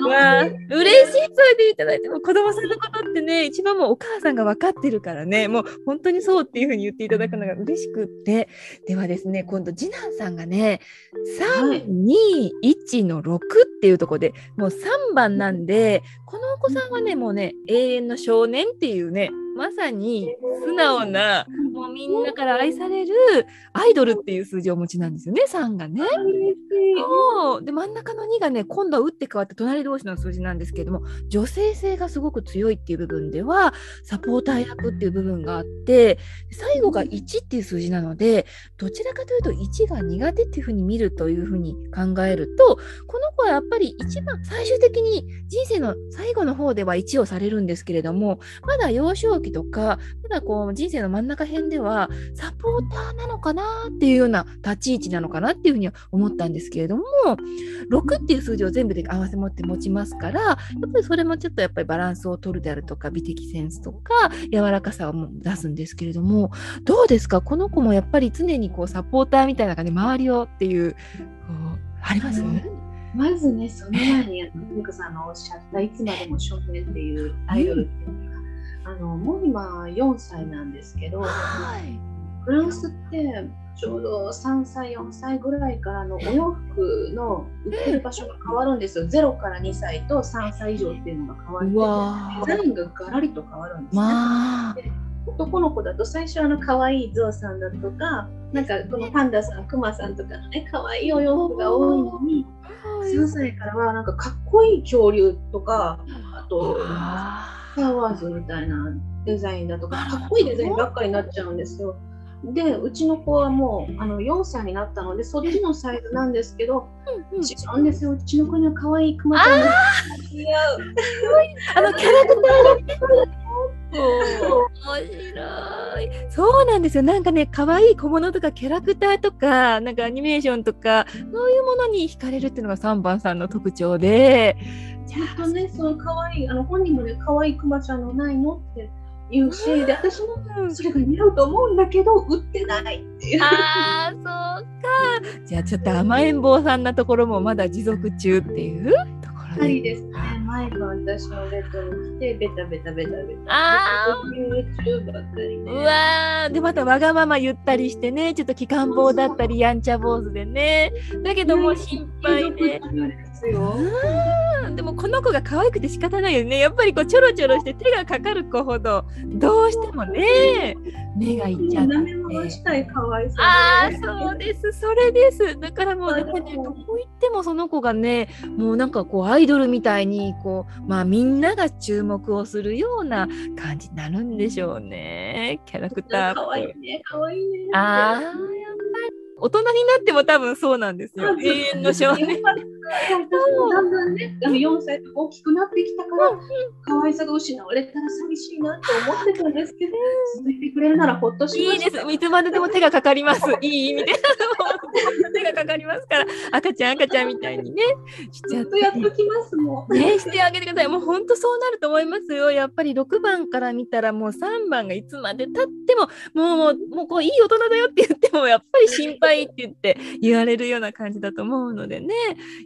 わ嬉しいそれでいただい。ても子供さんのことってね一番もうお母さんが分かってるからね。もう本当にそうっていうふうに言っていただくのが嬉しくって。ではですね今度次男さんがね321の6っていうところでもう3番なんでこのお子さんはねもうね永遠の少年っていうねまさに素直なもうみんなから愛されるアイドルっていう数字をお持ちなんですよね3がね。そう。で真ん中の2がね今度は打って変わって隣同士の数字なんですけれども女性性がすごく強いっていう部分ではサポーター役っていう部分があって最後が1っていう数字なのでどちらかというと1が苦手っていうふうに見るというふうに考えるとこの子はやっぱり一番最終的に人生の最後の方では1をされるんですけれどもまだ幼少期とかまだこう人生の真ん中辺ではサポーターなのかなっていうような立ち位置なのかなっていうふうには思ったんですけれども6っていう数字を全部で合わせ持って持ちますからやっぱりそれもちょっとやっぱりバランスを取るであるとか美的センスとか柔らかさを出すんですけれどもどうですか？この子もやっぱり常にこうサポーターみたいな感じで周りをっていううあります？まずね、その前に、ミクさんのおっしゃった、いつまでも少年っていうアイドルっていうのが、あのもう今4歳なんですけど、はい、フランスってちょうど3歳4歳ぐらいからのお洋服の売ってる場所が変わるんですよ。0から2歳と3歳以上っていうのが変わってデザインがガラリと変わるんですね。まあ男の子だと最初あの可愛いゾウさんだとかなんかこのパンダさんクマさんとかのね可愛いお洋服が多いのに3歳からはなんかかっこいい恐竜とかあとスター・ワーズみたいなデザインだとか、かっこいいデザインばっかりになっちゃうんですよ。で、うちの子はもうあの4歳になったので、そっちのサイズなんですけど、違うんですよ。うちの子には可愛いクマちゃんが似合う。あのキャラクターが面白い。そうなんですよ。なんかね、可愛い小物とかキャラクターとか、なんかアニメーションとか、そういうものに惹かれるっていうのが3番さんの特徴で。本当ね、その可愛い、あの本人もね、可愛いクマちゃんのないのって言うし、で、私もそれが似合うと思うんだけど、売ってないっていう。ああ、そうか。じゃあちょっと甘えん坊さんなところもまだ持続中っていうところで。はいですね。前が私のベッドに来て、ベタベタベタベタ。ああ。YouTube ばっかりね。うわで、またわがまま言ったりしてね、ちょっと期間坊だったり、やんちゃ坊主でね。だけども心配で。でもこの子が可愛くて仕方ないよね。やっぱりこうちょろちょろして手がかかる子ほどどうしてもね目がいっちゃって。ああそうですそれです。だからもう、ね、どこ行ってもその子がねもうなんかこうアイドルみたいにこうまあみんなが注目をするような感じになるんでしょうねキャラクター。可愛いね可愛いね。ああ。大人になっても多分そうなんですよ。永遠の少年。だんだんね、4歳と大きくなってきたから、可愛さが失われたら寂しいなと思ってたんですけど、続いてくれるならほっとします。いいです。いつまででも手がかかります。いい意味で。手がかかりますから、赤ちゃん赤ちゃんみたいにね、しちゃって。やっときますもん。ね、してあげてください。もう本当そうなると思いますよ。やっぱり6番から見たらもう3番がいつまでたっても、もう、もうこういい大人だよって言っても、やっぱり心配って言って言われるような感じだと思うのでね。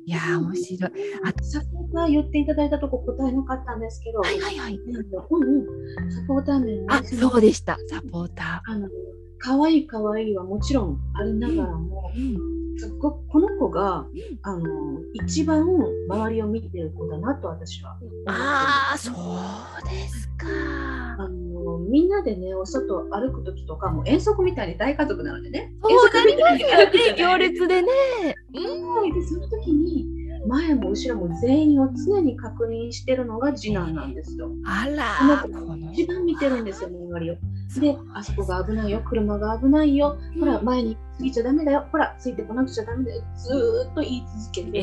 いや面白い。あと、サポーター言っていただいたとこ答えなかったんですけど、はいはいはい。うん、サポーター面あ、そうでした、サポーター。あの可愛い可愛いはもちろんありながらも、うん。この子が、あの一番周りを見てる子だなと私はああそうですか。あのみんなでねお外歩く時とかも遠足みたいに大家族なのでね。そうなりますよね行列でね。うん、でその時に前も後ろも全員を常に確認してるのが次男なんですよ。あら。一番見てるんですよ周りを。で、あそこが危ないよ、車が危ないよ、ほら、前に過ぎちゃダメだよ、ほら、ついてこなくちゃダメだよ、ずっと言い続けて。え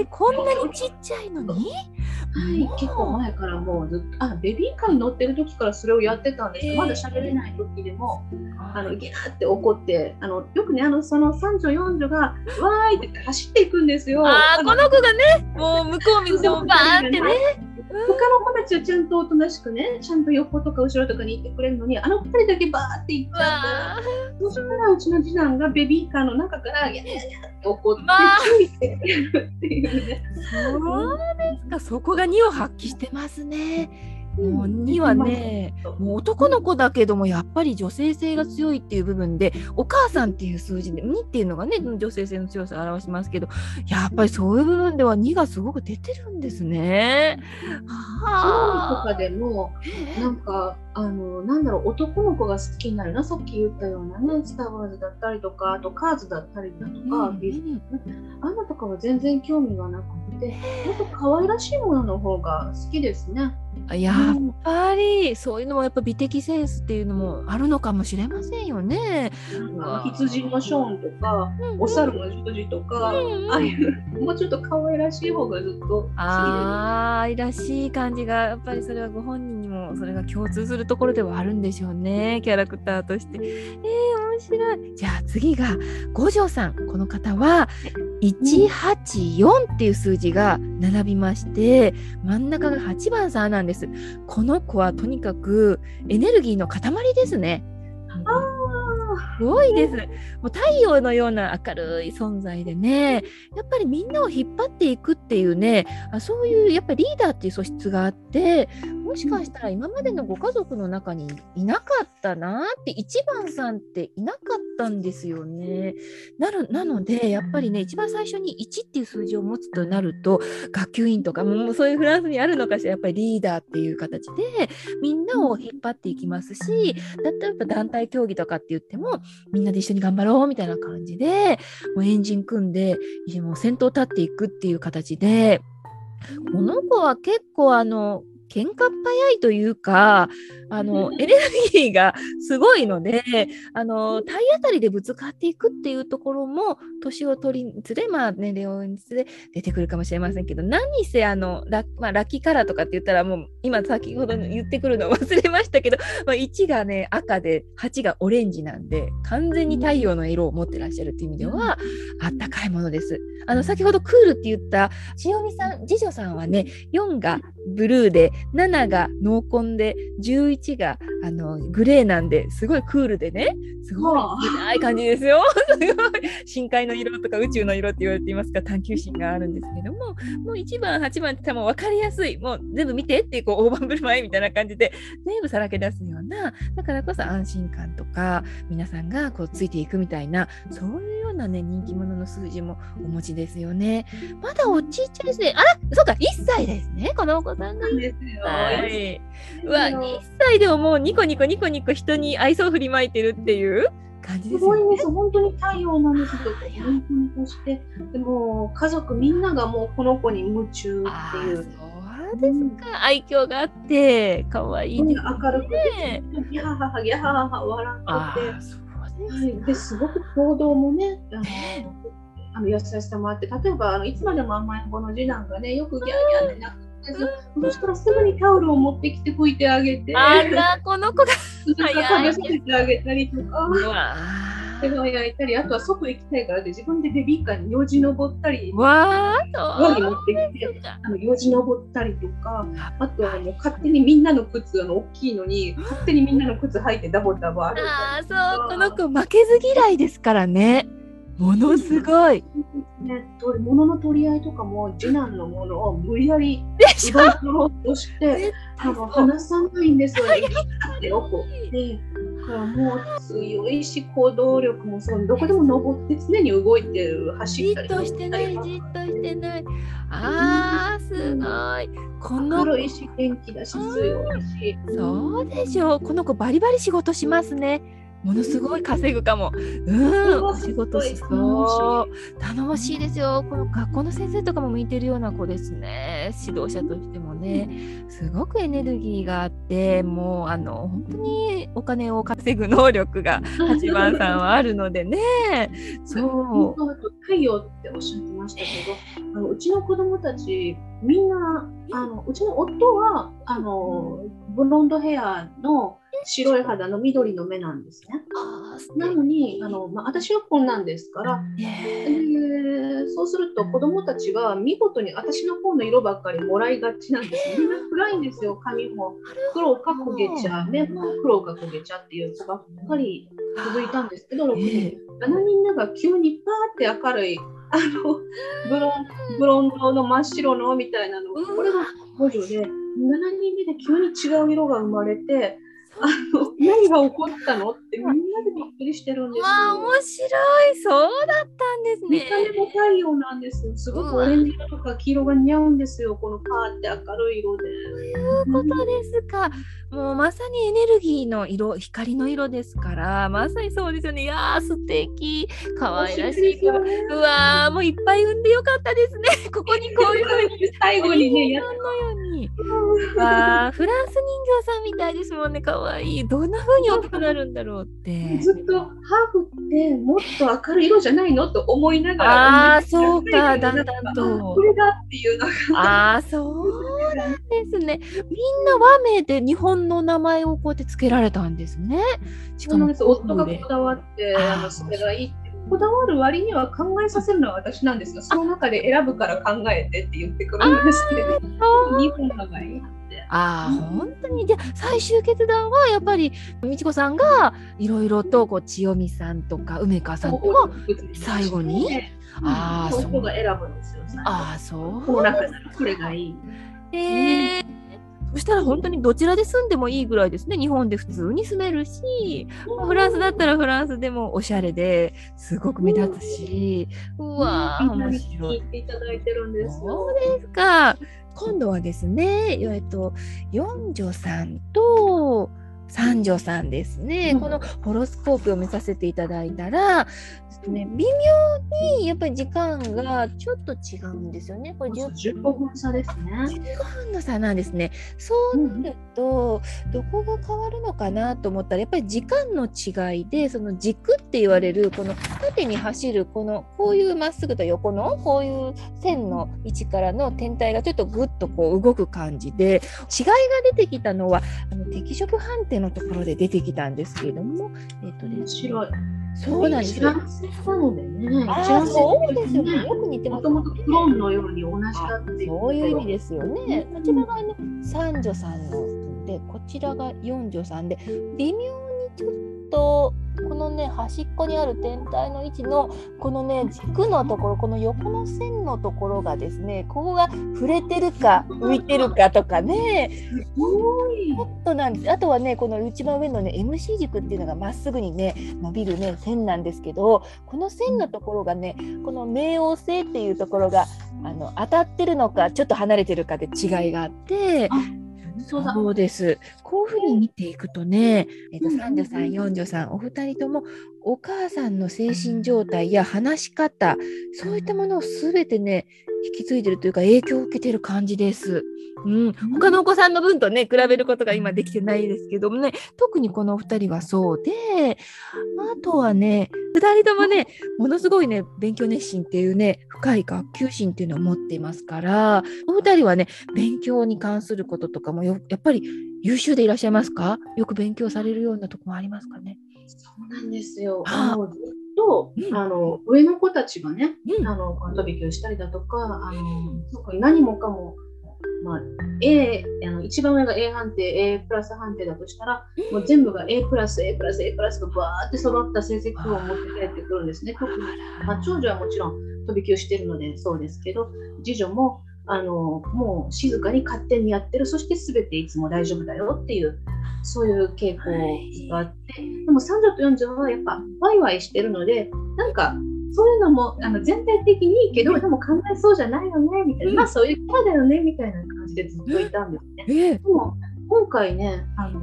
ー、こんなにちっちゃいのに？はい、結構前からもうずっと、あ、ベビーカーに乗ってる時からそれをやってたんですよ。えー、まだ喋れない時でも、あの、ギャーって怒って、あの、よくね、あの、その三女四女が、わーいって走っていくんですよ。あ、この子がね、もう向こう見てもバーってね。他の子たちはちゃんとおとなしくね、ちゃんと横とか後ろとかに行ってくれるのに、あの二人だけバーって行っちゃったら、そしたらうちの次男がベビーカーの中から、やややって怒って、注意してくれるっていうね。そうですか、そこが2を発揮してますね。もう2はね、もう男の子だけどもやっぱり女性性が強いっていう部分でお母さんっていう数字で2っていうのがね女性性の強さを表しますけどやっぱりそういう部分では2がすごく出てるんですね。はとかでもなんかあのなんだろう男の子が好きになるなさっき言ったようなね「スター・ウォーズ」だったりとかあと「カーズ」だったりだとか、うんあんなとかは全然興味がなくてもっと可愛らしいものの方が好きですね。やっぱりそういうのもやっぱ美的センスっていうのもあるのかもしれませんよね。羊のショーンとか、お猿のジョージとか、ああいうもうちょっと可愛らしい方がずっと好きでらしい感じがやっぱりそれはご本人にもそれが共通するところではあるんでしょうねキャラクターとして。えー、面白い。じゃあ次が五条さん。この方は184っていう数字が並びまして真ん中が8番さんなんです。ですこの子はとにかくエネルギーの塊ですね。すごいです。もう太陽のような明るい存在でね、やっぱりみんなを引っ張っていくっていうね、あそういうやっぱりリーダーっていう素質があって、もしかしたら今までのご家族の中にいなかったなって、一番さんっていなかったんですよね。なるなので、やっぱりね、一番最初に1っていう数字を持つとなると、学級委員とかもうそういうフランスにあるのかしら、やっぱりリーダーっていう形で、みんなを引っ張っていきますし、だったらやっぱ団体競技とかって言っても、みんなで一緒に頑張ろうみたいな感じで、もうエンジン組んで、もう先頭立っていくっていう形で、この子は結構あの、喧嘩っ早いというか、あの、エネルギーがすごいので、あの、体当たりでぶつかっていくっていうところも、年を取りにつれ、まあ、年齢をにつれ出てくるかもしれませんけど、何せ、あの、ラ,、まあ、ラッキーカラーとかって言ったら、もう、今先ほど言ってくるのを忘れましたけど、まあ、1がね、赤で、8がオレンジなんで、完全に太陽の色を持ってらっしゃるっていう意味では、あったかいものです。あの、先ほどクールって言った、千代美さん、次女さんはね、4がブルーで、7が濃紺で、11があのグレーなんですごいクールでね、すごい暗い感じですよ。すごい深海の色とか宇宙の色って言われていますが、探求心があるんですけども、もう1番、8番って多分分かりやすい、もう全部見てってこう大盤振る舞いみたいな感じで、全部さらけ出すような、だからこそ安心感とか、皆さんがこうついていくみたいな、そういうようなね、人気者の数字もお持ちですよね。まだおちっちゃいですね。あら、そうか、1歳ですね、このお子さんが。ですよ。はい。うわ、1歳でももうニコニコニコニコ人に愛想振りまいてるっていう感じですよね。すごいんです。本当に太陽なんですよ。本当にそして、でも家族みんながもうこの子に夢中っていう。そうですか。愛嬌があって、可愛いです明るくて、ギャハハギャハハ笑ってて。はい、ですごく行動もね、あのあの優しさもあって、例えばあのいつまでも甘えん坊の次男がね、よくギャーギャーってなそしたらすぐにタオルを持ってきて拭いてあげて、あら、この子が食べさせてあげたりとか、手を焼いたり、あとは外行きたいからで自分でベビーカーによじ登ったり、わーに持ってきて、あのよじ登ったりとか、あとはもう勝手にみんなの靴、あの大きいのに、勝手にみんなの靴履いてダボダボ歩いたりあそう、この子負けず嫌いですからね。ものすごい。ね、物の取り合いとかも次男のものを無理やり奪い取ろうとして多分離さないんですよね。っておこでだからもう強いし行動力もそうどこでも登って常に動いてる走ったりじっとしてないじっとしてない。あーすごい。この軽いし元気だし強いし。そうでしょう。この子バリバリ仕事しますね。ものすごい稼ぐかも。うん、お仕事しそう。頼もしいですよ。この学校の先生とかも向いてるような子ですね。指導者としてもね。すごくエネルギーがあって、もうあの本当にお金を稼ぐ能力が 八番さんはあるのでね。そう。太陽っておっしゃってましたけど、あのうちの子供たちみんなあのうちの夫はあのブロンドヘアの白い肌の緑の目なんですね。なのにあの、まあ、私はこんなんですから、え。ー、そうすると子どもたちは見事に私の方の色ばっかりもらいがちなんですみんな暗いんですよ髪も。黒か焦げちゃ目も黒か焦げちゃっていう子ばっかり続いたんですけど6人。7人目が急にパーって明るいあのブロンブロンドの真っ白のみたいなの。これが補助で7人目で急に違う色が生まれて 何が起こったのってみんなでびっくりしてるんですよ。あ面白いそうだったんですね。見た目も太陽なんですよ。すごくオレンジ色とか黄色が似合うんですよ。このパーって明るい色で。ということですか。もうまさにエネルギーの色、光の色ですから、まさにそうですよね。いやー、素敵可愛らしい。うわー、もういっぱい産んでよかったですね。ここにこういうふうに最後にね、やっのように。わー、フランス人形さんみたいですもんね。可愛い。どんな風に大きくなるんだろうって。ずっとハーフってもっと明るい色じゃないのと思いながら。ああ、そうか、だんだんと。これだっていうのが。ああ、そうなんですね。みんな和名で日本の名前をこうやって付けられたんですね。しかも夫がこだわって、あのそれがいいって。こだわる割には考えさせるのは私なんですが、その中で選ぶから考えてって言ってくるんですけど、日本。ああ、本当に。じゃ最終決断はやっぱり、美智子さんがいろいろとこう千代美さんとか梅川さんとか最後に？ああ、そこが選ぶんですよ。ああ、そう。この中ならこれがいい。えーそしたら本当にどちらで住んでもいいぐらいですね。日本で普通に住めるし、フランスだったらフランスでもおしゃれですごく目立つし、うわー、面白い。いただいてるんですそうですか。今度はですね、えっと、四女さんと三女さんですね、うん、このホロスコープを見させていただいたら、ね、微妙にやっぱり時間がちょっと違うんですよね。これ 10, 15分差ですね。15分の差なんですね。そうなると、うん、どこが変わるのかなと思ったらやっぱり時間の違いでその軸って言われるこの縦に走るこのこういうまっすぐと横のこういう線の位置からの天体がちょっとぐっとこう動く感じで違いが出てきたのはあの適色判定のところで出てきたんですけれども、えっ、ー、とね、白い。そうなんですよ。なのでね。あそうですよね。よく似てます、ね。もともとクローンのように同じだって。そういう意味ですよね。こちらがね、三女さんので、こちらが四女さんで、微妙にちょっとこのね端っこにある天体の位置のこのね軸のところこの横の線のところがですねここが触れてるか浮いてるかとかねちょっとなんですあとはねこの一番上のね MC 軸っていうのがまっすぐにね伸びるね線なんですけどこの線のところがねこの冥王星っていうところがあの当たってるのかちょっと離れてるかで違いがあって。そうです。こういうふうに見ていくとね、えっと、三女さん、四女さん、お二人ともお母さんの精神状態や話し方、そういったものをすべてね、引き継いでるというか影響を受けてる感じです。うん、他のお子さんの分とね比べることが今できてないですけどもね。特にこのお二人はそうであとはね2人ともねものすごいね勉強熱心っていうね深い学級心っていうのを持っていますからお二人はね勉強に関することとかもやっぱり優秀でいらっしゃいますか？よく勉強されるようなとこもありますかね？そうなんですよ。あのずっと、うん、あの上の子たちがね、うん、あの飛び級したりだとか、あの何もかも。まあ、A あの一番上が A 判定 A プラス判定だとしたらもう全部が A プラス A プラス A プラスがバーって揃った成績を持って帰ってくるんですね特に、まあ、長女はもちろん飛び級してるのでそうですけど次女もあのもう静かに勝手にやってるそして全ていつも大丈夫だよっていうそういう傾向があって、でも三女と四女はやっぱワイワイしてるのでなんかそういうのもあの全体的にいいけど、でも考えそうじゃないよねみたいな、まあそういうキャラだよねみたいな感じでずっといたんですね。でも今回ね、あの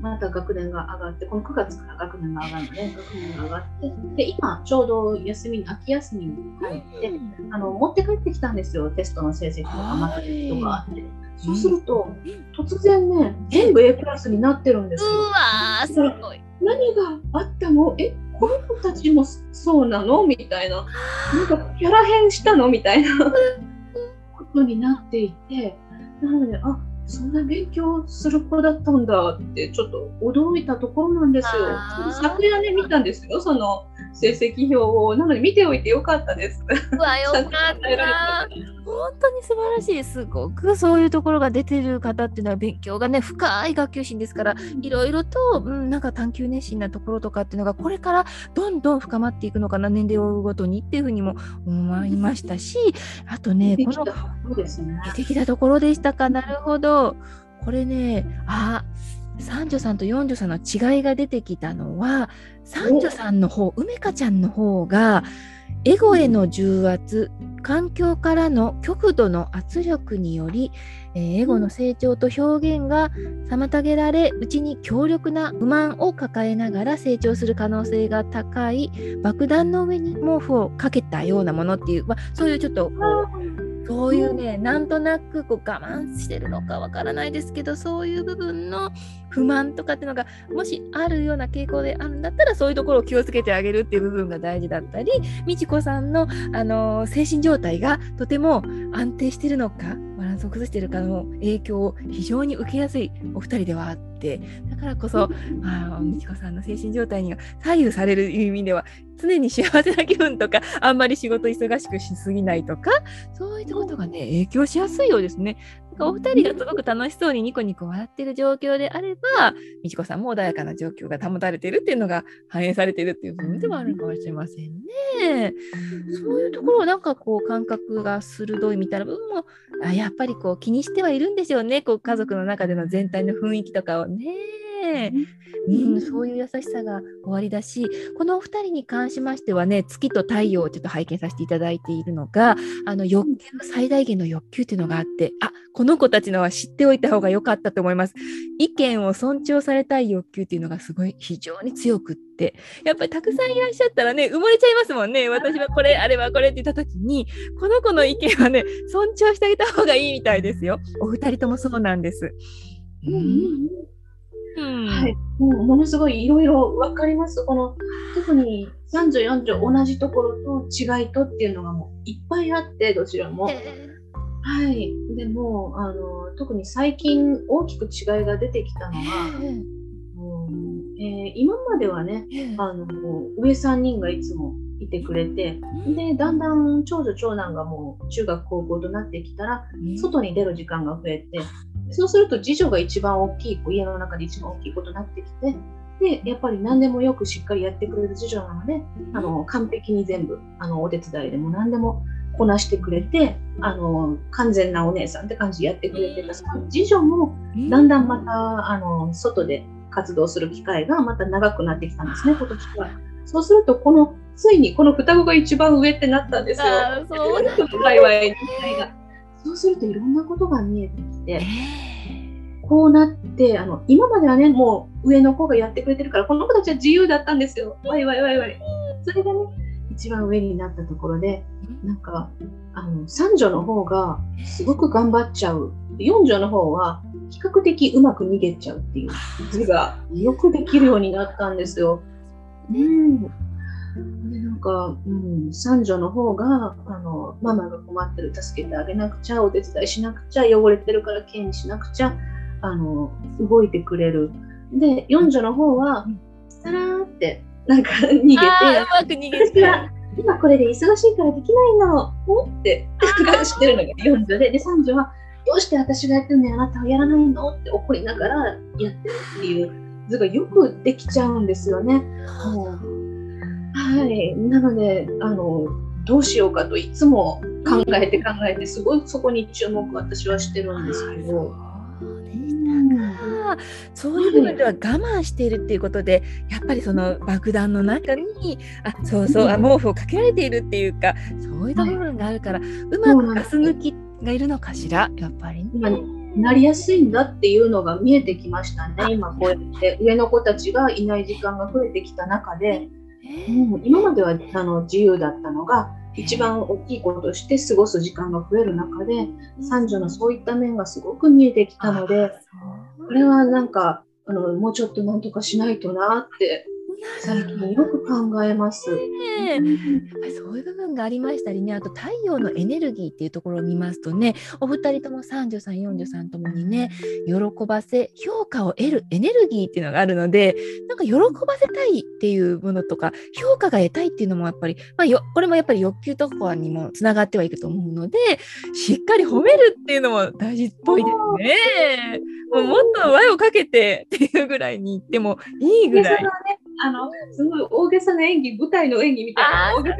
また学年が上がって、この9月から学年が上がるので、学年が上がって、で今ちょうど休み秋休みに入って、あの持って帰ってきたんですよ、テストの成績とか、またテストがあって。そうすると、突然ね、全部 A プラスになってるんですよ。うわすごい。何があったの？え？この子たちもそうなの？みたいな。なんかキャラ変したの？みたいな。ことになっていて、なので、あそんな勉強する子だったんだってちょっと驚いたところなんですよ。昨夜ね見たんですよ。その成績表を。なので見ておいてよかったです。うわよかった。本当に素晴らしいすごくそういうところが出てる方っていうのは勉強がね深い学級心ですからいろいろと、うん、なんか探求熱心なところとかっていうのがこれからどんどん深まっていくのかな年齢を追うごとにっていうふうにも思いましたしあとねこの出てきたところでしたか。なるほどこれねあ三女さんと四女さんの違いが出てきたのは三女さんの方梅香ちゃんの方がエゴへの重圧環境からの極度の圧力により、えー、エゴの成長と表現が妨げられうちに強力な不満を抱えながら成長する可能性が高い爆弾の上に毛布をかけたようなものっていう、まあ、そういうちょっとそういうね、なんとなくこう我慢してるのかわからないですけど、そういう部分の不満とかっていうのが、もしあるような傾向であるんだったら、そういうところを気をつけてあげるっていう部分が大事だったり、美智子さんの、あのー、精神状態がとても安定してるのか、バランスを崩しているかの影響を非常に受けやすいお二人ではあって、だからこそ、まあ、美智子さんの精神状態には左右される意味では、常に幸せな気分とか、あんまり仕事忙しくしすぎないとか、そういったことがね、影響しやすいようですね。お二人がすごく楽しそうにニコニコ笑ってる状況であれば、美智子さんも穏やかな状況が保たれているっていうのが反映されているっていう部分ではあるかもしれませんね。そういうところなんかこう感覚が鋭いみたいな部分もあやっぱりこう気にしてはいるんでしょうね。こう家族の中での全体の雰囲気とかをね。うん、そういう優しさが終わりだしこのお二人に関しましてはね月と太陽をちょっと拝見させていただいているのがあの欲求最大限の欲求っていうのがあってあこの子たちのは知っておいた方が良かったと思います。意見を尊重されたい欲求っていうのがすごい非常に強くってやっぱりたくさんいらっしゃったらね埋もれちゃいますもんね。私はこれあれはこれって言った時にこの子の意見はね尊重してあげた方がいいみたいですよ。お二人ともそうなんです。うんはい、もうものすごいいろいろ分かります。この特に3女4女同じところと違いとっていうのがもういっぱいあってどちらも。はい、でもあの特に最近大きく違いが出てきたのが、うん。えー、今まではねあの上3人がいつもいてくれてでだんだん長女長男がもう中学高校となってきたら外に出る時間が増えてそうすると次女が一番大きい子、家の中で一番大きい子となってきて、で、やっぱり何でもよくしっかりやってくれる次女なので、あの完璧に全部あのお手伝いでも何でもこなしてくれて、あの完全なお姉さんって感じでやってくれてた、その次女もだんだんまたあの外で活動する機会がまた長くなってきたんですね、今年は。そうすると、このついにこの双子が一番上ってなったんですよ。そう。そうするといろんなことが見えてきて、こうなってあの今まではねもう上の子がやってくれてるからこの子たちは自由だったんですよ。わいわいわいわい。それがね一番上になったところでなんかあの三女の方がすごく頑張っちゃう。四女の方は比較的うまく逃げちゃうっていう。図がよくできるようになったんですよ。うんでなんか、うん、三女の方があのママが困ってる助けてあげなくちゃお手伝いしなくちゃ汚れてるからきれいにしなくちゃあの動いてくれる。で四女の方はさらーってなんか逃げてうまく逃げて今これで忙しいからできないの？おってしてるのが四女でで三女はどうして私がやってるのにあなたはやらないの？って怒りながらやってるっていう図がよくできちゃうんですよね。もうはい、なのであのどうしようかといつも考えて考えてすごいそこに注目私はしてるんですけど。そういう部分では我慢しているっていうことでやっぱりその爆弾の中にあそうそう、あ毛布をかけられているっていうかそういった部分があるから、うまくガス抜きがいるのかしら？やっぱり、ね。なりやすいんだっていうのが見えてきましたね。今こうやって上の子たちがいない時間が増えてきた中で。うん、今まではあの自由だったのが一番大きいこととして過ごす時間が増える中で三女のそういった面がすごく見えてきたのでこれはなんかあのもうちょっとなんとかしないとなって最近よく考えます。ね、そういう部分がありましたりねあと太陽のエネルギーっていうところを見ますとねお二人とも三女さん四女さんともにね喜ばせ評価を得るエネルギーっていうのがあるのでなんか喜ばせたいっていうものとか評価が得たいっていうのもやっぱり、まあ、よこれもやっぱり欲求とかにもつながってはいくと思うのでしっかり褒めるっていうのも大事っぽいですね。もうもっと輪をかけてっていうぐらいに言ってもいいぐらい。あのすごい大げさな演技舞台の演技みたいな大げさ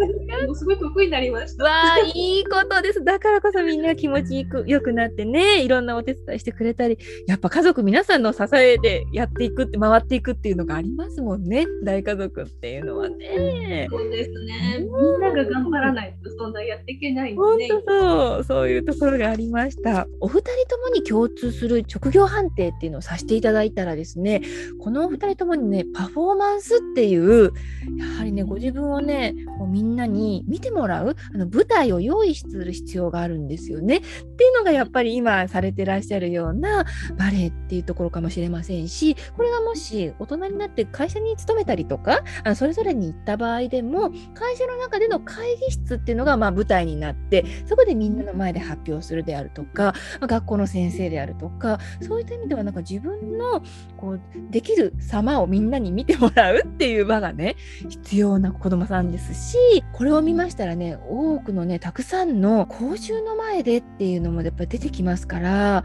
なすごい得意になりました。わあいいことです。だからこそみんな気持ちよくなってねいろんなお手伝いしてくれたりやっぱ家族皆さんの支えでやっていくって回っていくっていうのがありますもんね大家族っていうのはね。そうですね。みんなが頑張らないとそんなやっていけないんで、ね。本当そうそういうところがありました。お二人ともに共通する職業判定っていうのをさせていただいたらですねこのお二人ともにねパフォーマンスっていうやはりねご自分をねもうみんなに見てもらうあの舞台を用意する必要があるんですよね。っていうのがやっぱり今されてらっしゃるようなバレエっていうところかもしれませんしこれがもし大人になって会社に勤めたりとかあのそれぞれに行った場合でも会社の中での会議室っていうのがまあ舞台になってそこでみんなの前で発表するであるとか学校の先生であるとかそういった意味ではなんか自分のこうできる様をみんなに見てもらうっていう場がね必要な子どもさんですしこれを見ましたらね多くのねたくさんの講習の前でっていうのもやっぱり出てきますから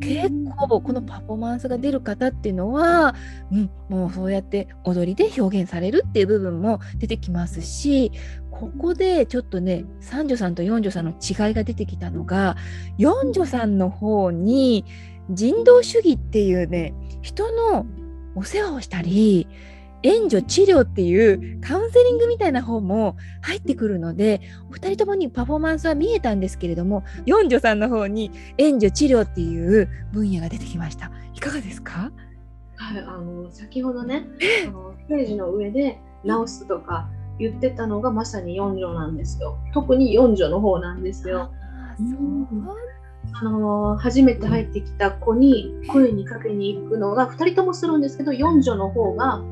結構このパフォーマンスが出る方っていうのは、うん、もうそうやって踊りで表現されるっていう部分も出てきますしここでちょっとね三女さんと四女さんの違いが出てきたのが四女さんの方に人道主義っていうね人のお世話をしたり援助治療っていうカウンセリングみたいな方も入ってくるのでお二人ともにパフォーマンスは見えたんですけれども四女さんの方に援助治療っていう分野が出てきました。いかがですか？はいあの先ほどねあのステージの上で直すとか言ってたのがまさに四女なんですよ。特に四女の方なんですよ。そうあの初めて入ってきた子に声にかけに行くのが2人ともするんですけど4女の方が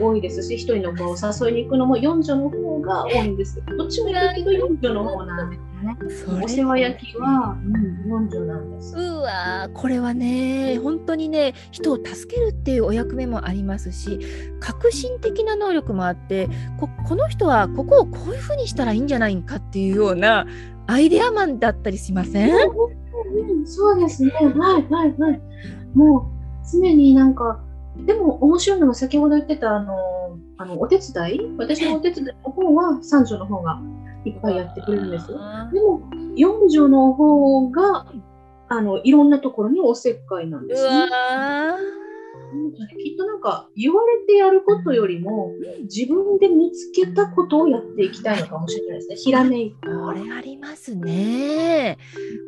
多いですし1人の子を誘いに行くのも4女の方が多いんですどっちもいるけど4女の方なんですね。お世話焼きは、うん、4女なんです。うわこれはね本当にね人を助けるっていうお役目もありますし革新的な能力もあってここの人はここをこういうふうにしたらいいんじゃないかっていうようなアイデアマンだったりしません、うん、そうですね。はいはいはい。もう常になんか、でも面白いのが先ほど言ってたあのあのお手伝い、私のお手伝いの方は三女の方がいっぱいやってくれるんですよ。でも四女の方があのいろんなところにおせっかいなんですね。きっとなんか言われてやることよりも自分で見つけたことをやっていきたいのかもしれないですね。ひらめいた。これありますね。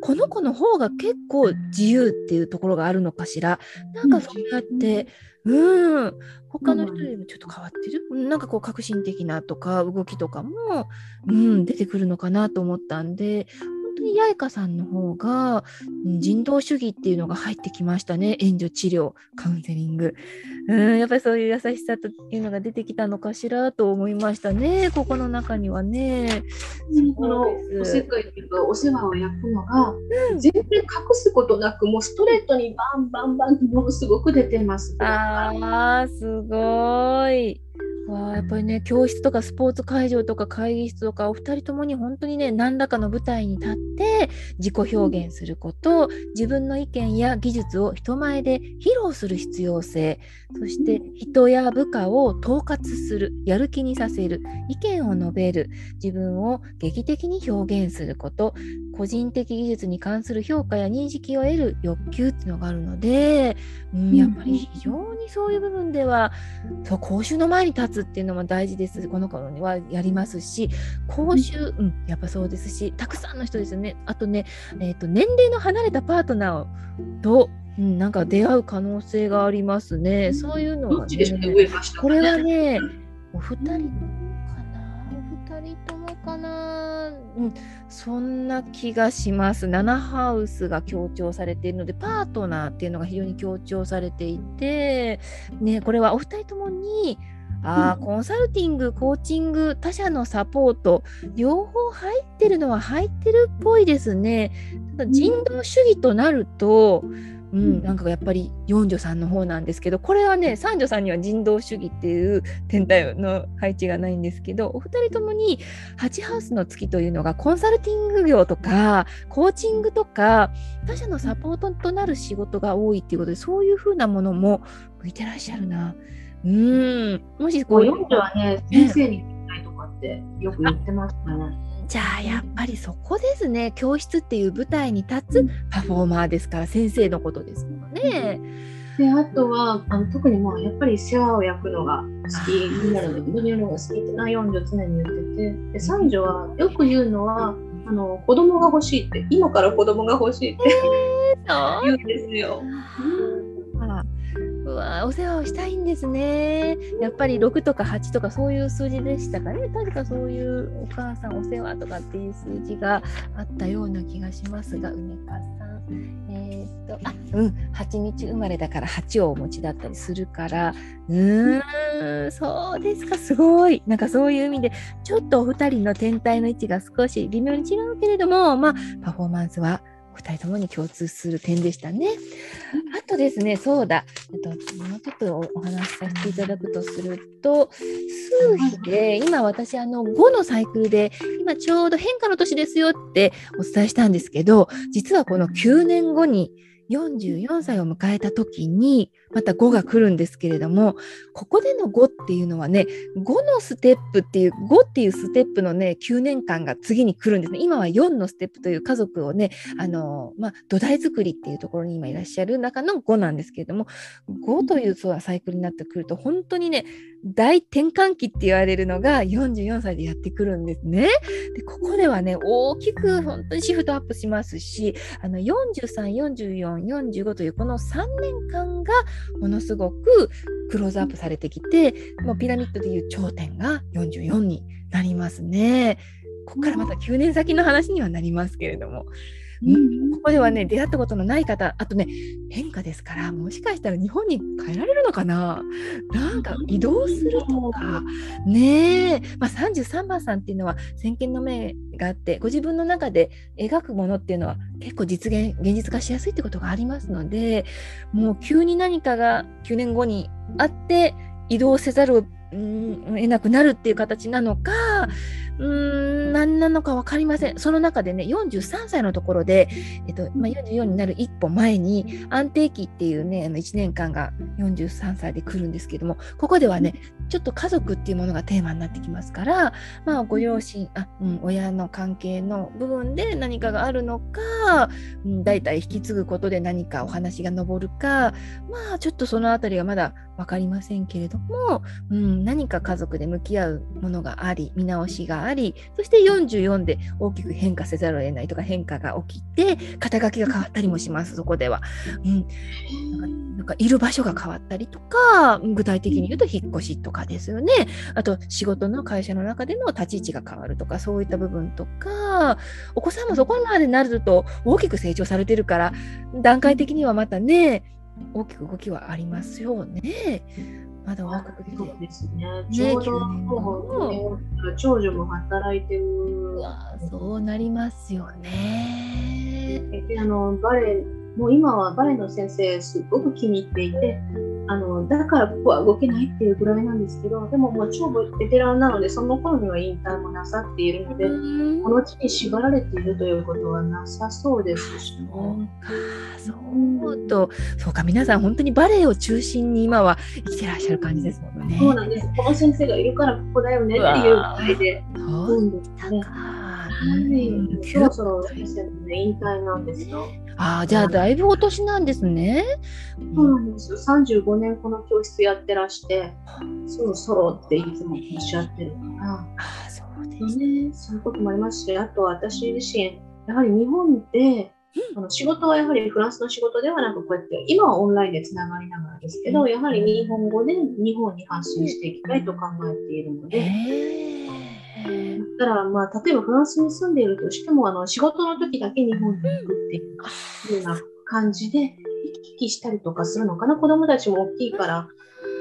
この子の方が結構自由っていうところがあるのかしら。なんかそうやって、うん、他の人よりもちょっと変わってる、うん、なんかこう革新的なとか動きとかも、うん、出てくるのかなと思ったんで当に八重香さんの方が、人道主義っていうのが入ってきましたね援助治療カウンセリングうんやっぱりそういう優しさというのが出てきたのかしらと思いましたねここの中にはね。このおせっかいっていうかお世話を焼くのが、うん、全然隠すことなくもうストレートにバンバンバンものすごく出てます。あーすごい。わあやっぱりね教室とかスポーツ会場とか会議室とかお二人ともに本当にね何らかの舞台に立って自己表現すること自分の意見や技術を人前で披露する必要性そして人や部下を統括するやる気にさせる意見を述べる自分を劇的に表現すること個人的技術に関する評価や認識を得る欲求っていうのがあるので、うん、やっぱり非常にそういう部分ではそう講習の前に立つっていうのも大事です。この子にはやりますし、講習、うん、やっぱそうですし、たくさんの人ですよね。あとね、えーと、年齢の離れたパートナーと、うん、なんか出会う可能性がありますね。そういうのは、ね、これはね、お二人かな？お二人ともかな？うん、そんな気がします。7ハウスが強調されているので、パートナーっていうのが非常に強調されていて、ね、これはお二人ともにあコンサルティングコーチング他者のサポート両方入ってるのは入ってるっぽいですね。ただ人道主義となると、うん、なんかやっぱり四女さんの方なんですけどこれはね三女さんには人道主義っていう天体の配置がないんですけどお二人ともに8ハウスの月というのがコンサルティング業とかコーチングとか他者のサポートとなる仕事が多いっていうことでそういうふうなものも向いてらっしゃるな。うん。もしこう四女はね先生に聞きたいとかってよく言ってましたね。じゃあやっぱりそこですね。教室っていう舞台に立つパフォーマーですから先生のことですもんね。であとはあの特にもうやっぱり世話を焼くのが好きになるので自分のが好きってな4女常に言っててで三女はよく言うのはあの子供が欲しいって今から子供が欲しいって、えー、言うんですよ。うわお世話をしたいんですね。やっぱり6とか8とかそういう数字でしたかね。確かそういうお母さんお世話とかっていう数字があったような気がしますが、梅川さん。えー、っと、あうん、8日生まれだから8をお持ちだったりするから、うーん、そうですか、すごい。なんかそういう意味で、ちょっとお二人の天体の位置が少し微妙に違うけれども、まあ、パフォーマンスは2人ともに共通する点でしたね。あとですね、そうだ、ともうちょっとお話しさせていただくとすると、数比で、今私、あの5のサイクルで、今ちょうど変化の年ですよってお伝えしたんですけど、実はこの9年後に、44歳を迎えた時にまた5が来るんですけれどもここでの5っていうのはね5のステップっていう5っていうステップのね9年間が次に来るんですね今は4のステップという家族をねあの、まあ、土台作りっていうところに今いらっしゃる中の5なんですけれども5というそうサイクルになってくると本当にね大転換期って言われるのが44歳でやってくるんですね。でここではね大きく本当にシフトアップしますしあの43、44、45というこの3年間がものすごくクローズアップされてきてもうピラミッドでいう頂点が44になりますね。ここからまた9年先の話にはなりますけれども。うん、ここではね出会ったことのない方あとね変化ですからもしかしたら日本に帰られるのかな？なんか移動するとか。ねえ、まあ、33番さんっていうのは先見の明があってご自分の中で描くものっていうのは結構実現現実化しやすいってことがありますのでもう急に何かが9年後にあって移動せざるを得なくなるっていう形なのかん何なのか分かりません。その中でね43歳のところで、えっとまあ、44になる一歩前に安定期っていうね1年間が43歳で来るんですけどもここではねちょっと家族っていうものがテーマになってきますから、まあ、ご両親あ、うん、親の関係の部分で何かがあるのか、うん、大体引き継ぐことで何かお話が上るかまあちょっとその辺りはまだ分かりませんけれども、うん、何か家族で向き合うものがあり見直しがありありそして44で大きく変化せざるを得ないとか変化が起きて肩書きが変わったりもしますそこでは、うん、なんかいる場所が変わったりとか具体的に言うと引っ越しとかですよね。あと仕事の会社の中での立ち位置が変わるとかそういった部分とかお子さんもそこまでなると大きく成長されてるから段階的にはまたね大きく動きはありますよね。まだ若くて。そうですね。ちょうど、長女も働いてる。そうなりますよね。あのバレエもう今はバレエの先生すごく気に入っていてあのだからここは動けないっていうぐらいなんですけどでももう超ベテランなのでその頃には引退もなさっているのでこの地に縛られているということはなさそうですしね。そうとそうか皆さん本当にバレエを中心に今は生きてらっしゃる感じですもんね。そうなんですこの先生がいるからここだよねっていうぐらいで。そうですね。はい、そろそろ先生の、ね、引退なんですよ。ああ、じゃあだいぶお年なんですね。そうなんですよ。35年この教室やってらして、そろそろっていつもおっしゃってるから。ああ、そうですね。そういうこともありますし、あと私自身、やはり日本で、あの仕事はやはりフランスの仕事ではなくこうやって今はオンラインでつながりながらですけど、やはり日本語で日本に発信していきたいと考えているので。だから、まあ、例えばフランスに住んでいるとしてもあの仕事の時だけ日本に行くっていうような感じで行き来したりとかするのかな？子供たちも大きいから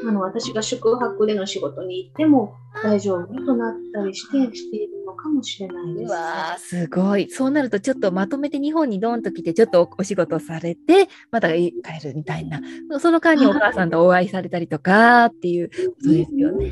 あの私が宿泊での仕事に行っても大丈夫となったりしてしているのかもしれないです。わあすごい。そうなるとちょっとまとめて日本にドンと来てちょっとお仕事されてまた帰るみたいなその間にお母さんとお会いされたりとかっていうことですよね。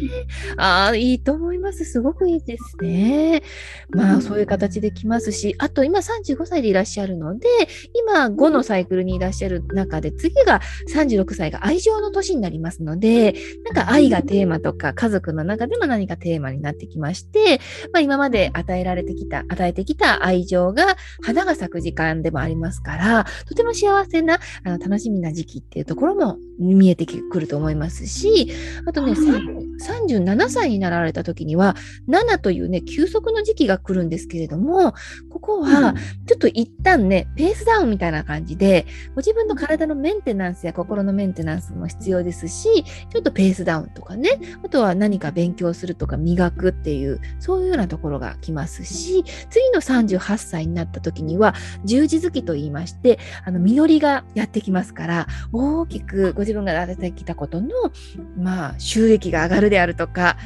ああいいと思います。すごくいいですね。まあそういう形で来ますしあと今35歳でいらっしゃるので今5のサイクルにいらっしゃる中で次が36歳が愛情の年になりますのでなんか愛がテーマとか家族の中での何かテーマになってきまして、まあ、今まで与えられてきた、与えてきた愛情が花が咲く時間でもありますから、とても幸せな、あの楽しみな時期っていうところも見えてくると思いますし、あとね、37歳になられた時には、7というね、休息の時期が来るんですけれども、ここは、ちょっと一旦ね、ペースダウンみたいな感じで、ご自分の体のメンテナンスや心のメンテナンスも必要ですし、ちょっとペースダウンとかね、あとは何か勉強するとか磨くっていう、そういうようなところが来ますし、次の38歳になった時には、十字月と言いまして、あの、実りがやってきますから、大きくご自分が出てきたことの、まあ、収益が上がるであるとか、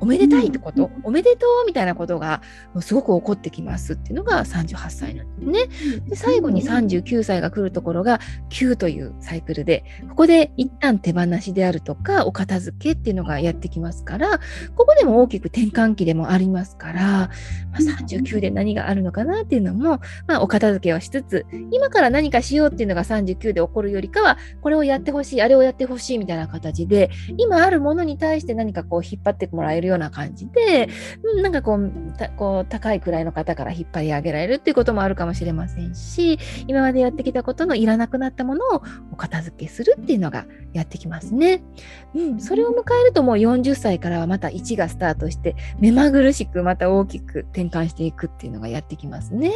おめでたいってこと、おめでとうみたいなことがすごく起こってきますっていうのが38歳なんですね。で最後に39歳が来るところが9というサイクルで、ここで一旦手放しであるとか、お片付けっていうのがやってきますから、ここでも大きく転換期でもありますから、まあ、39で何があるのかなっていうのも、まあ、お片付けをしつつ、今から何かしようっていうのが39で起こるよりかは、これをやってほしい、あれをやってほしいみたいな形で、今あるものに対して何かこう引っ張ってもらえるような感じで、うん、なんかこうこう高い位の方から引っ張り上げられるっていうこともあるかもしれませんし今までやってきたことのいらなくなったものをお片付けするっていうのがやってきますね。うん、それを迎えるともう40歳からはまた1がスタートして目まぐるしくまた大きく転換していくっていうのがやってきますね。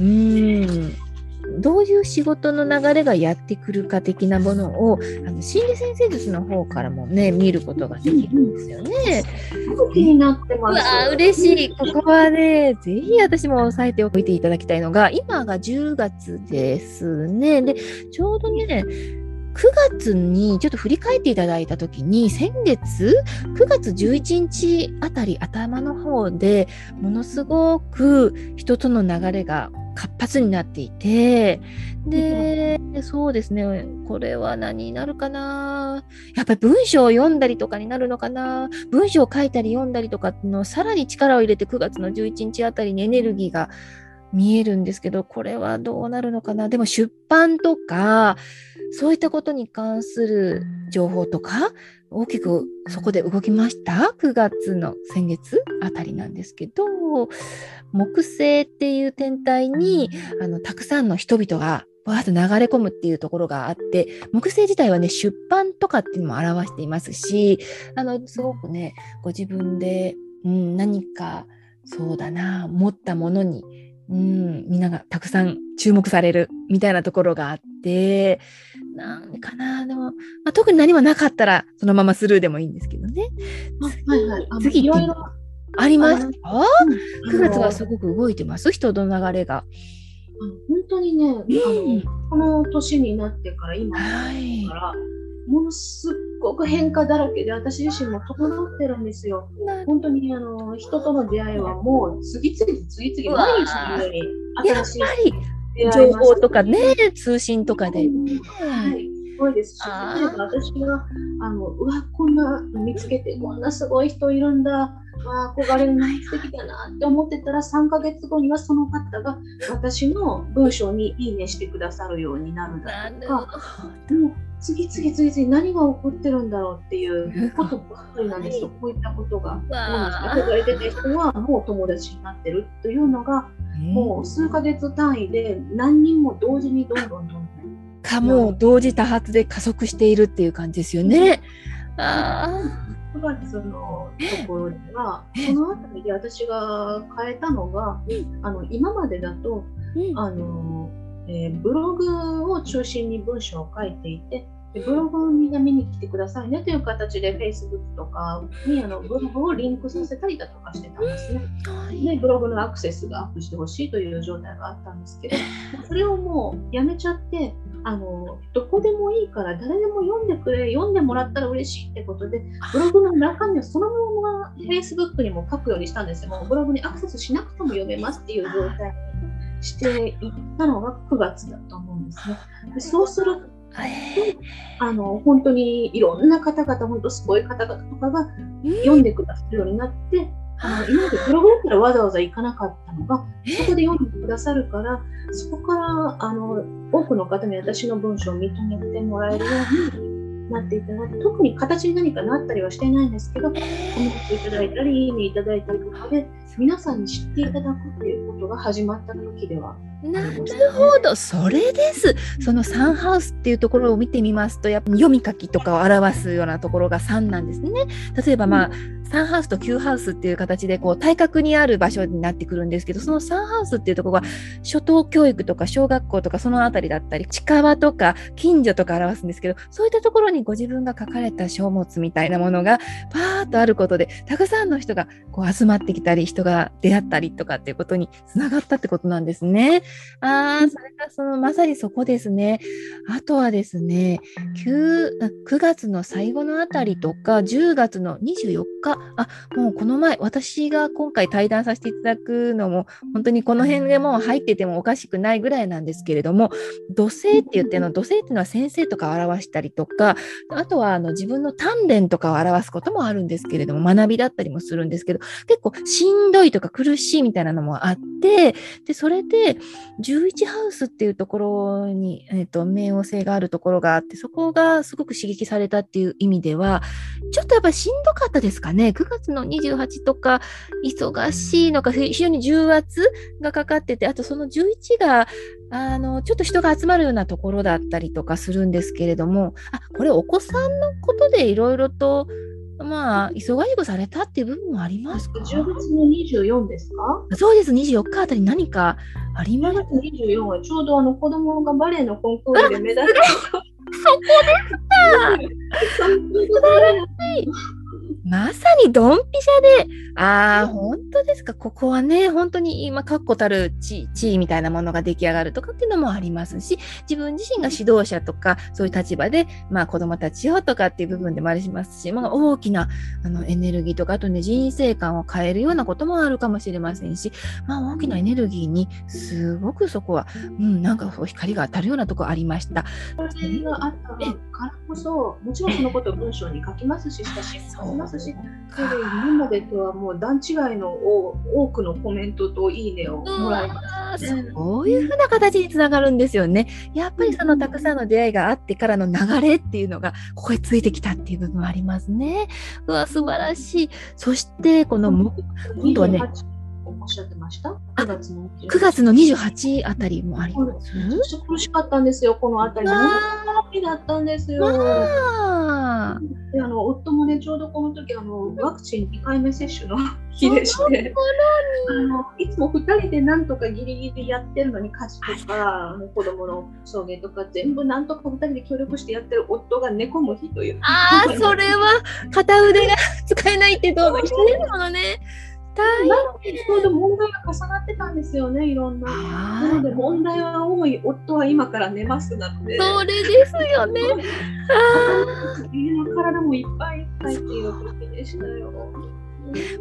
うんどういう仕事の流れがやってくるか的なものをあの心理先生術の方からもね見ることができるんですよね。気になってます。わ嬉しい。ここはね、ぜひ私も押さえておいていただきたいのが、今が10月ですね。で、ちょうどね、9月にちょっと振り返っていただいたときに、先月、9月11日あたり頭の方でものすごく人との流れが活発になっていて、で、そうですね、これは何になるかな？やっぱり文章を読んだりとかになるのかな？文章を書いたり読んだりとかのさらに力を入れて9月の11日あたりにエネルギーが見えるんですけど、これはどうなるのかな？でも出版とか、そういったことに関する情報とか、大きくそこで動きました？9月の先月あたりなんですけど、木星っていう天体にあのたくさんの人々がわーっと流れ込むっていうところがあって、木星自体はね、出版とかっていうのも表していますし、あの、すごくね、ご自分で、うん、何か、そうだな、持ったものに、うん、みんながたくさん注目されるみたいなところがあって、なんかな、でも、まあ、特に何もなかったら、そのままスルーでもいいんですけどね。はいはい、次いろいろありますか、うん、?9 月はすごく動いてます？人の流れが。本当にね、うん、あのこの年になってから今から、ものすっごく変化だらけで私自身も整ってるんですよ。本当にあの人との出会いはもう次々次々毎日のように新しい情報とかね通信とかで。はい。すごいです。し、例えば私があのうわこんな見つけてこんなすごい人いるんだあ憧れるな素敵だなって思ってたら3ヶ月後にはその方が私の文章にいいねしてくださるようになるだとか。もう次々次々何が起こってるんだろうっていうことばっかりなんですよ、こういったことが。憧れてた人はもう友達になってるというのが、もう数ヶ月単位で何人も同時にどんどんどんどん。かも同時多発で加速しているっていう感じですよね。あ9月のところでは、そのあたりで私が変えたのが、あの今までだと、あのえー、ブログを中心に文章を書いていて、でブログをみんな見に来てくださいねという形で Facebook とかにあのブログをリンクさせたりだとかしてたんですね。で、ブログのアクセスがアップしてほしいという状態があったんですけど、それをもうやめちゃって、あのどこでもいいから誰でも読んでくれ読んでもらったら嬉しいってことでブログの中身をそのまま Facebook にも書くようにしたんですよ。もうブログにアクセスしなくても読めますっていう状態にしていったのが9月だと思うんですね。でそうするとあの本当にいろんな方々本当すごい方々とかが読んでくださるようになって。あの今までブログだったらわざわざ行かなかったのが、そこで読んでくださるから、そこからあの多くの方に私の文章を認めてもらえるようになっていただいて、特に形に何かなったりはしていないんですけど、コメントいただいたり、いいねいただいたりとかで、皆さんに知っていただくっていうことが始まった時では。なるほど、それです。そのサンハウスっていうところを見てみますと、やっぱ読み書きとかを表すようなところが3なんですね。例えば、まあ、サンハウスと旧ハウスっていう形でこう対角にある場所になってくるんですけどそのサンハウスっていうところが初等教育とか小学校とかその辺りだったり近場とか近所とか表すんですけどそういったところにご自分が書かれた書物みたいなものがパーッとあることでたくさんの人がこう集まってきたり人が出会ったりとかっていうことにつながったってことなんですね。ああ、それがそのまさにそこですね。あとはですね、9, 9月の最後のあたりとか、10月の24日、あ、もうこの前、私が今回対談させていただくのも、本当にこの辺でもう入っててもおかしくないぐらいなんですけれども、土星って言っての、土星っていうのは先生とかを表したりとか、あとはあの自分の鍛錬とかを表すこともあるんですけれども、学びだったりもするんですけど、結構しんどいとか苦しいみたいなのもあって、で、それで、11ハウスっていうところに、えーと、冥王星があるところがあってそこがすごく刺激されたっていう意味ではちょっとやっぱりしんどかったですかね9月の28とか忙しいのか非常に重圧がかかっててあとその11があのちょっと人が集まるようなところだったりとかするんですけれどもあこれお子さんのことでいろいろとまあ、忙しくされたっていう部分もありますか ?10 月の24ですか？そうです、24日あたり何かあります？か ?10 月24はちょうどあの子供がバレエのコンクールで目指してそこで。すか素晴らしいまさにドンピシャで、ああ、本当ですか、ここはね、本当に今、確固たる地位みたいなものが出来上がるとかっていうのもありますし、自分自身が指導者とか、そういう立場で、まあ子供たちをとかっていう部分でもありますし、まあ大きなあのエネルギーとか、あとね、人生観を変えるようなこともあるかもしれませんし、まあ大きなエネルギーに、すごくそこは、うん、なんか光が当たるようなとこありました。それがあったからこそ、もちろんそのことを文章に書きますし、写真も書きますし、それ今までとはもう段違いの多くのコメントといいねをもらいます、ね、そういうふうな形につながるんですよね。やっぱりそのたくさんの出会いがあってからの流れっていうのがここへついてきたっていう部分はありますね。うわ素晴らしい。そしてこの今度はね。おっしゃってました？9月の9月の28あたりもあります。めっちゃ苦しかったんですよ、このあたり。だったんですよ。であの夫もね、ちょうどこの時あのワクチン2回目接種の日でしてあの、いつも2人でなんとかギリギリやってるのに、家事とか、あの子供の送迎とか、全部なんとか2人で協力してやってる夫が寝込む日という。ああ、それは片腕が使えないってどうの？人ですものね。大変ちょうど問題が重なってたんですよね、いろんな。なので、問題は多い、夫は今から寝ますなので。それですよね。体もいっぱいいっぱいっていう時でしたよ。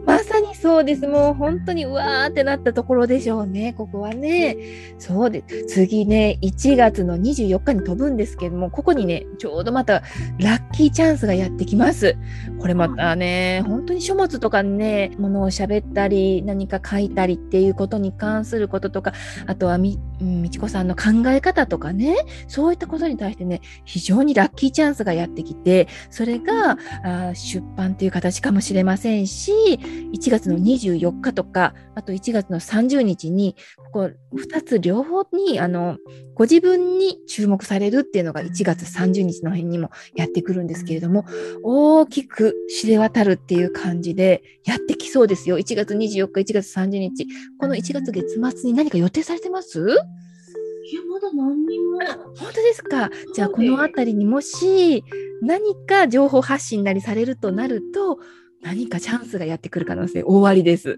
まさにそうです。もう本当にうわーってなったところでしょうね、ここはね。そうです。次ね、1月の24日に飛ぶんですけども、ここにね、ちょうどまたラッキーチャンスがやってきます。これまたね、本当に書物とかね、ものを喋ったり、何か書いたりっていうことに関することとか、あとはみ、みちこさんの考え方とかね、そういったことに対してね、非常にラッキーチャンスがやってきて、それがあ出版っていう形かもしれませんし、1月の24日とか、あと1月の30日に、ここ2つ両方に、あの、ご自分に注目されるっていうのが1月30日の辺にもやってくるんですけれども、大きく知れ渡るっていう感じでやってきそうですよ。1月24日、1月30日。この1月月末に何か予定されてます？いや、まだ何にも。本当ですか。じゃあ、このあたりにもし何か情報発信なりされるとなると、何かチャンスがやってくる可能性大ありです。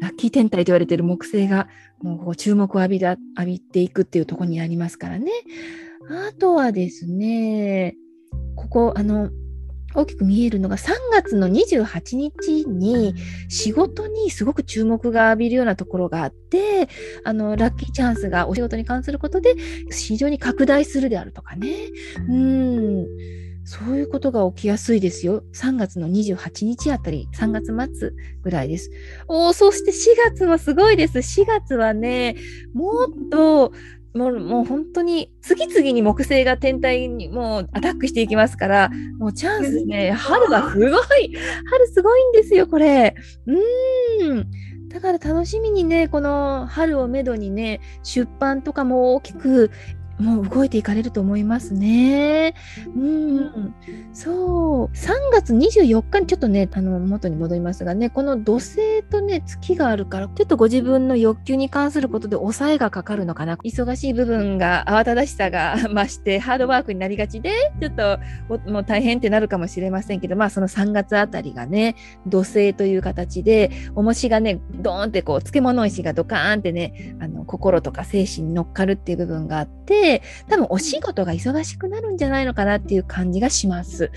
ラッキー天体と言われている木星がもうこう注目を浴び浴びていくっていうところにありますからね。あとはですね、ここ、あの、大きく見えるのが3月の28日に仕事にすごく注目が浴びるようなところがあってあのラッキーチャンスがお仕事に関することで非常に拡大するであるとかねうんそういうことが起きやすいですよ。3月の28日あたり、3月末ぐらいです。おそして4月もすごいです。4月はね、もっともうもう本当に次々に木星が天体にもうアタックしていきますからもうチャンスね春はすごい春すごいんですよこれうんだから楽しみにねこの春をめどにね出版とかも大きくもう動いていかれると思いますね。うん、そう。3月24日にちょっとね、あの、元に戻りますがね、この土星とね、月があるから、ちょっとご自分の欲求に関することで抑えがかかるのかな。忙しい部分が、慌ただしさが 増して、ハードワークになりがちで、ちょっともう大変ってなるかもしれませんけど、まあその3月あたりがね、土星という形で、重しがね、ドーンってこう、漬物石がドカーンってね、あの、心とか精神に乗っかるっていう部分があって、で、多分お仕事が忙しくなるんじゃないのかなっていう感じがします。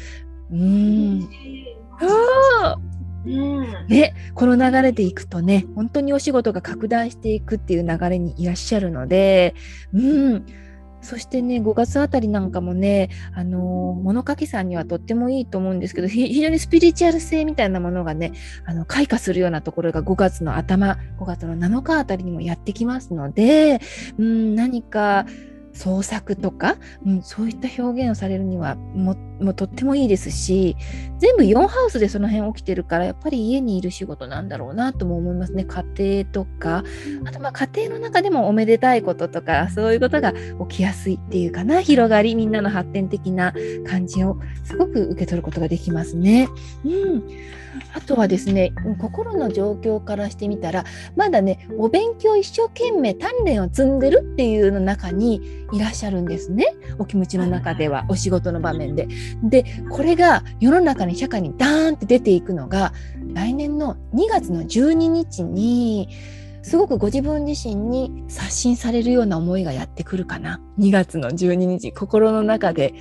うん。ね、この流れでいくとね、本当にお仕事が拡大していくっていう流れにいらっしゃるので、うん。そしてね、5月あたりなんかもね、あのー、物書きさんにはとってもいいと思うんですけど、非常にスピリチュアル性みたいなものがね、あの開花するようなところが5月の頭、5月の7日あたりにもやってきますので、うん、何か、創作とか、うん、そういった表現をされるにはももとってもいいですし全部4ハウスでその辺起きてるからやっぱり家にいる仕事なんだろうなとも思いますね家庭とかあとまあ家庭の中でもおめでたいこととかそういうことが起きやすいっていうかな広がりみんなの発展的な感じをすごく受け取ることができますね。うんあとはですね心の状況からしてみたらまだねお勉強一生懸命鍛錬を積んでるっていうの中にいらっしゃるんですね。お気持ちの中ではお仕事の場面で。でこれが世の中に社会にダーンって出ていくのが来年の2月の12日にすごくご自分自身に刷新されるような思いがやってくるかな。2月の12日心の中で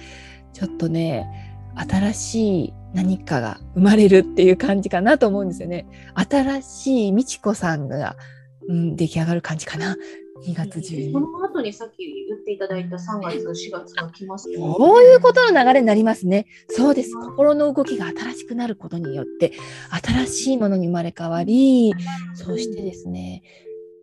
ちょっとね新しい何かが生まれるっていう感じかなと思うんですよね。新しい美智子さんが、うん、出来上がる感じかな。2月12日。その後にさっき言っていただいた3月、4月が来ますね。こういうことの流れになりますね。そうです。心の動きが新しくなることによって、新しいものに生まれ変わり、そしてですね、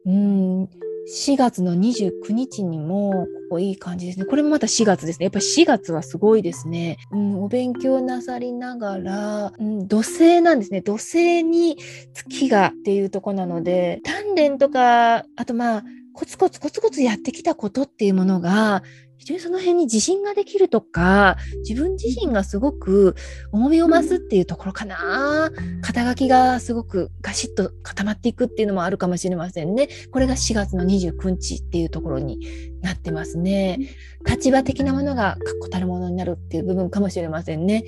うん、4月の29日にも、ここいい感じですね。これもまた4月ですね。やっぱり4月はすごいですね。うん、お勉強なさりながら、うん、土星なんですね。土星に月がっていうとこなので、鍛錬とか、あとまあ、コツコツコツコツやってきたことっていうものが非常にその辺に自信ができるとか自分自身がすごく重みを増すっていうところかな。肩書きがすごくガシッと固まっていくっていうのもあるかもしれませんね。これが4月の29日っていうところになってますね。立場的なものが確固たるものになるっていう部分かもしれませんね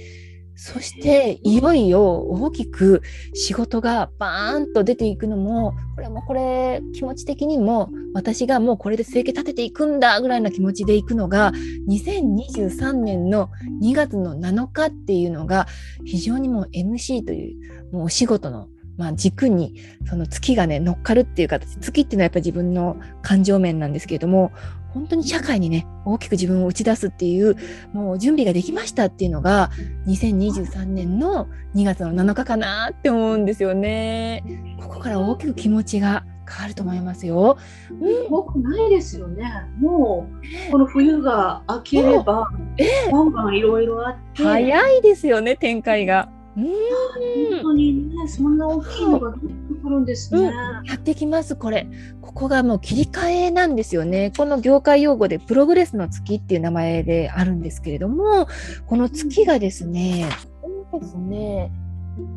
そしていよいよ大きく仕事がバーンと出ていくのもこれもこれ気持ち的にも私がもうこれで生計立てていくんだぐらいな気持ちでいくのが2023年の2月の7日っていうのが非常にもう MC というもうお仕事のまあ、軸にその月がね乗っかるっていう形。月っていうのはやっぱり自分の感情面なんですけれども本当に社会にね大きく自分を打ち出すっていうもう準備ができましたっていうのが2023年の2月の7日かなって思うんですよね。ここから大きく気持ちが変わると思いますよ。うん、多くないですよね。もうこの冬が明ければ、えー、バンバンいろいろあって。早いですよね展開が。うん。本当にねそんな大きいのが出てくるんですね、うん、やってきますこれ。ここがもう切り替えなんですよね。この業界用語でプログレスの月っていう名前であるんですけれどもこの月がですね、うん、ですね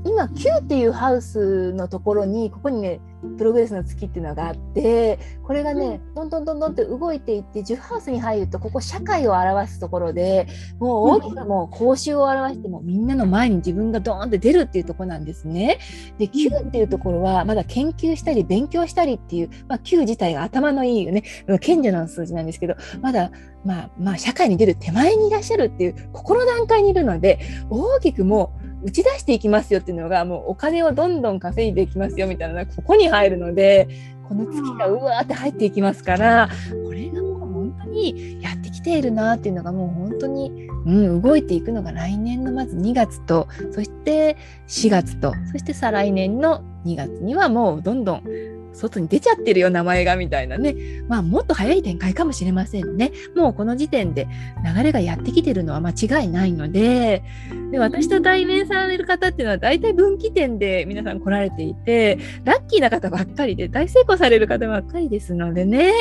今 Q っていうハウスのところにここにねプログレスの月っていうのがあってこれがねどんどんどんどんって動いていって10ハウスに入るとここ社会を表すところでもう大きくもう講習を表してもみんなの前に自分がドーンって出るっていうところなんですね。で Q っていうところはまだ研究したり勉強したりっていう、まあ、Q 自体が頭のいいよね。賢者の数字なんですけどまだまあまあ社会に出る手前にいらっしゃるっていう心段階にいるので大きくもう打ち出していきますよっていうのがもうお金をどんどん稼いでいきますよみたいなここに入るのでこの月がうわーって入っていきますからこれがもう本当にやってきているなっていうのがもう本当に、うん、動いていくのが来年のまず2月とそして4月とそして再来年の2月にはもうどんどん外に出ちゃってるよ名前がみたいなね。まあもっと早い展開かもしれませんね。もうこの時点で流れがやってきてるのは間違いないので。で私と対面される方っていうのは大体分岐点で皆さん来られていてラッキーな方ばっかりで大成功される方ばっかりですのでね。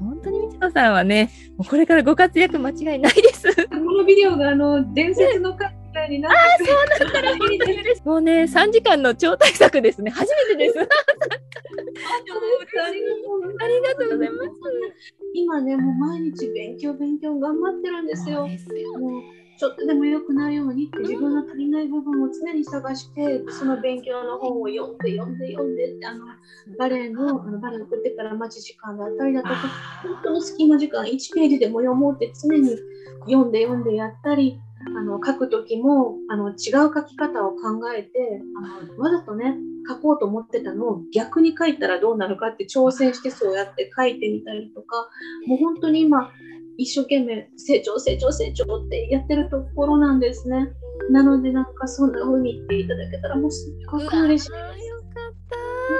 本当にみちこさんはねもうこれからご活躍間違いないです。このビデオがあの伝説の回になってそうなったらいいです。もうね、3時間の超大作ですね。初めてです。ありがとうございます。今ね、もう毎日勉強勉強頑張ってるんですよ。もうちょっとでも良くなるようにって自分の足りない部分を常に探してその勉強の本を読んで読んで読んでってあのバレエのあのバレエ送ってから待ち時間だったりだとか本当の隙間時間1ページでも読もうって常に読んで読んでやったりあの書く時もあの違う書き方を考えてあのわざとね書こうと思ってたのを逆に書いたらどうなるかって挑戦してそうやって書いてみたりとかもう本当に今一生懸命成長成長成長ってやってるところなんですね。なのでなんかそんな風に言っていただけたらもうすっごく嬉しいです。よかった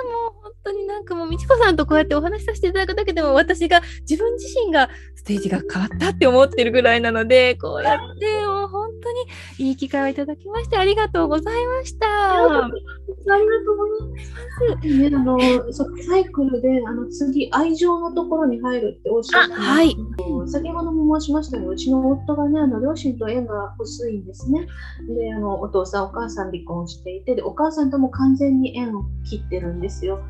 もう本当になんかもう美智子さんとこうやってお話しさせていただくだけでも私が自分自身がステージが変わったって思ってるぐらいなのでこうやってもう本当にいい機会をいただきましてありがとうございました。ありがとうございます。ね、あのサイクルであの次愛情のところに入るっておっしゃってはい、先ほども申しましたがうちの夫がねあの両親と縁が薄いんですね。であのお父さんお母さん離婚していてでお母さんとも完全に縁を切ってるんですよ。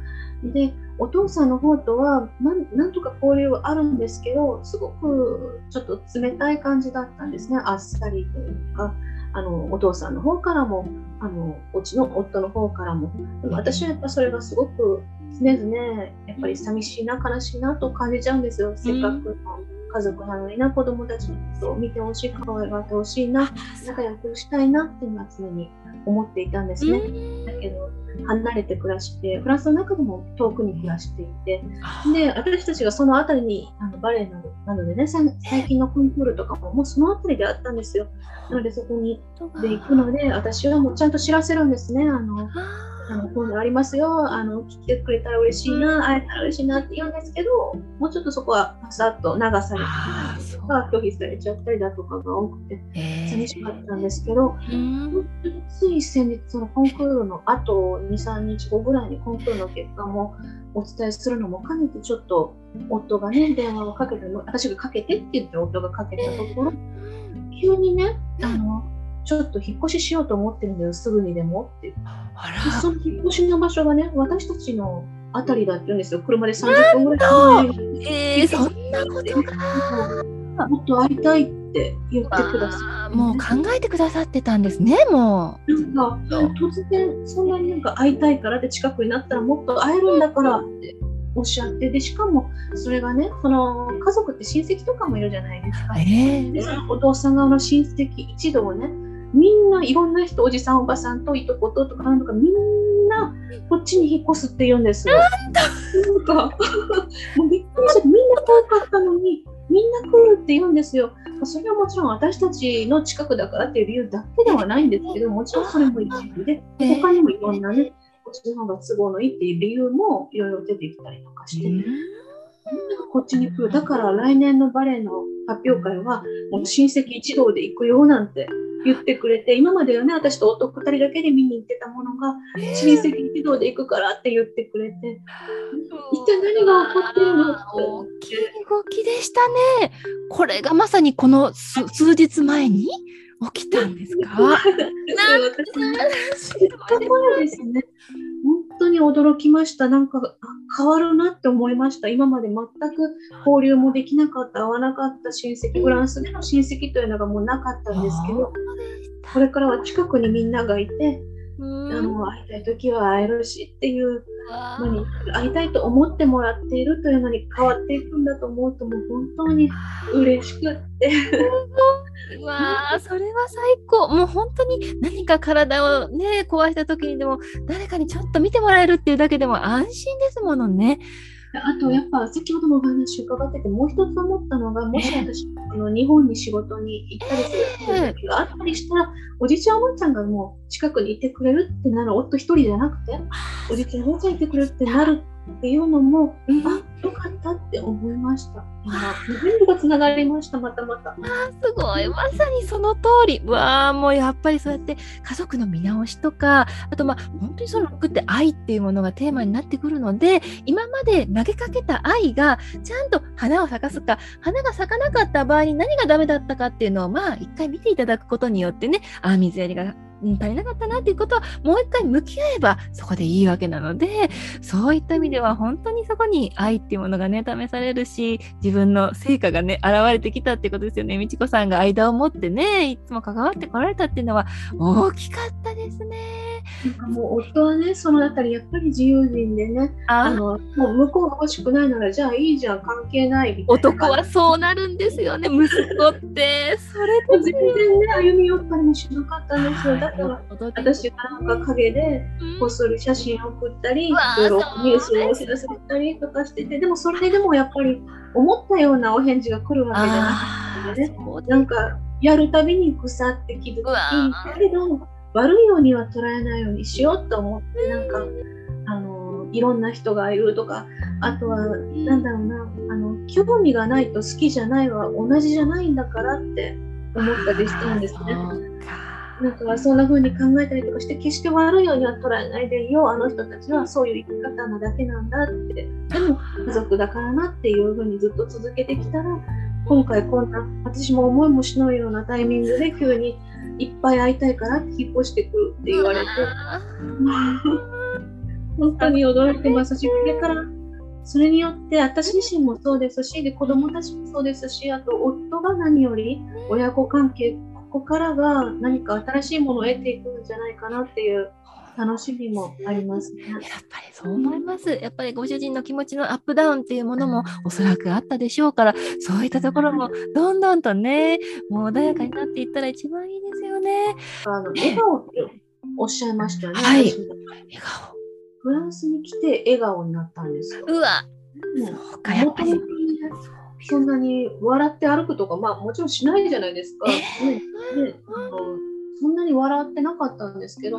でお父さんの方とはなんとか交流はあるんですけどすごくちょっと冷たい感じだったんですね。あっさりというかあのお父さんの方からもあのうちの夫の方からも。でも私はやっぱそれがすごく常々やっぱり寂しいな悲しいなと感じちゃうんですよ、せっかくの家族なのにな子供たちのことを見てほしい可愛がってほしいな仲良くしたいなっていうのは常に思っていたんですね。だけど離れて暮らしてフランスの中でも遠くに暮らしていてで私たちがその辺りにあのバレエなどなのでね最近のコンクールとかももうその辺りであったんですよ。なのでそこにで行くので私はもうちゃんと知らせるんですね。あのあのこういうのありますよ。あの来てくれたら嬉しいな会えたら嬉しいなって言うんですけどもうちょっとそこはさっと流されたりとか拒否されちゃったりだとかが多くて寂しかったんですけど、つい先日そのコンクールのあと23日後ぐらいにコンクールの結果もお伝えするのも兼ねてちょっと夫がね電話をかけて私がかけてって言って夫がかけたところ急にねあのちょっと引っ越ししようと思ってるんだよ、すぐにでもって。その引っ越しの場所がね、私たちのあたりだって言うんですよ、車で30分ぐらい。えー、そんなことか。もっと会いたいって言ってください。もう考えてくださってたんですね、もう。なんか突然、そんなになんか会いたいからって近くになったらもっと会えるんだからっておっしゃってでしかもそれがねその家族って親戚とかもいるじゃないですか。えー、でお父さん側の親戚一同ねみんないろんな人おじさんおばさんといとこととかなんとかみんなこっちに引っ越すって言うんですよ。なんかもうびっくりしてみんな遠かったのにみんな来るって言うんですよ。それはもちろん私たちの近くだからっていう理由だけではないんですけどもちろんそれも一部で他にもいろんなねこっちの方が都合のいいっていう理由もいろいろ出てきたりとかして。こっちに来るだから来年のバレエの発表会はもう親戚一同で行くよなんて言ってくれて今まではね私と夫2人だけで見に行ってたものが親戚一同で行くからって言ってくれて一体何が起こってるの大きい動きでしたね。これがまさにこの数日前に起きたんですか？なんですね。本当に驚きました。なんか変わるなって思いました。今まで全く交流もできなかった、会わなかった親戚、フランスでの親戚というのがもうなかったんですけど、これからは近くにみんながいて、あの会いたい時は会えるしっていうのに会いたいと思ってもらっているというのに変わっていくんだと思うともう本当に嬉しくって。わあそれは最高。もう本当に何か体をね壊した時にでも誰かにちょっと見てもらえるっていうだけでも安心ですものね。あとやっぱ先ほどもお話伺っててもう一つ思ったのがもし私、あの日本に仕事に行ったりする時があったりしたら、おじちゃんおばちゃんがもう近くにいてくれるってなる夫一人じゃなくておじちゃんおばちゃんいてくれるってなるっていうのも、うん、あよかったって思いました。全部がつながりました、またまた。あすごい、まさにその通り。わあ、もうやっぱりそうやって家族の見直しとか、あとまあ本当にその服って愛っていうものがテーマになってくるので、今まで投げかけた愛がちゃんと花を咲かすか、花が咲かなかった場合に何がダメだったかっていうのをまあ一回見ていただくことによってね、あ水やりが足りなかったなっていうことはもう一回向き合えばそこでいいわけなのでそういった意味では本当にそこに愛っていうものがね試されるし自分の成果がね現れてきたっていうことですよね美智子さんが間を持ってねいつも関わってこられたっていうのは大きかったですね。なんかもう夫はねそのあたりやっぱり自由人でねあのもう向こうが欲しくないならじゃあいいじゃん関係ないみたいな。男はそうなるんですよね息子って。それで全然ね歩み寄ったりもしなかったんですよ。だから私がなんか陰でこっそり写真を送ったり、いろいろニュースをお知らせたりとかしててでもそれでもやっぱり思ったようなお返事が来るわけじゃなかったので、ね、なんかやるたびに腐って傷つきだけど悪いようには捉えないようにしようと思ってなんかあのいろんな人がいるとかあとはなんだろうなあの興味がないと好きじゃないは同じじゃないんだからって思ったりしたんですね。なんかそんな風に考えたりとかして決して悪いようには捉えないでいようあの人たちはそういう生き方なだけなんだってでも家族だからなっていう風にずっと続けてきたら今回こんな私も思いもしないようなタイミングで急にいっぱい会いたいから引っ越してくるって言われて。本当に驚いてますしこれからそれによって私自身もそうですしで子供たちもそうですしあと夫が何より親子関係ここからが何か新しいものを得ていくんじゃないかなっていう楽しみもありますね。やっぱりそう思います。やっぱりご主人の気持ちのアップダウンっていうものもおそらくあったでしょうから、そういったところもどんどんとね、もう穏やかになっていったら一番いいですよね。あの笑顔っておっしゃいましたよね。はい。笑顔。フランスに来て笑顔になったんですよ。うわ。そうか、やっぱり。そんなに笑って歩くとか、まあもちろんしないじゃないですか。ねねあのそんなに笑ってなかったんですけど、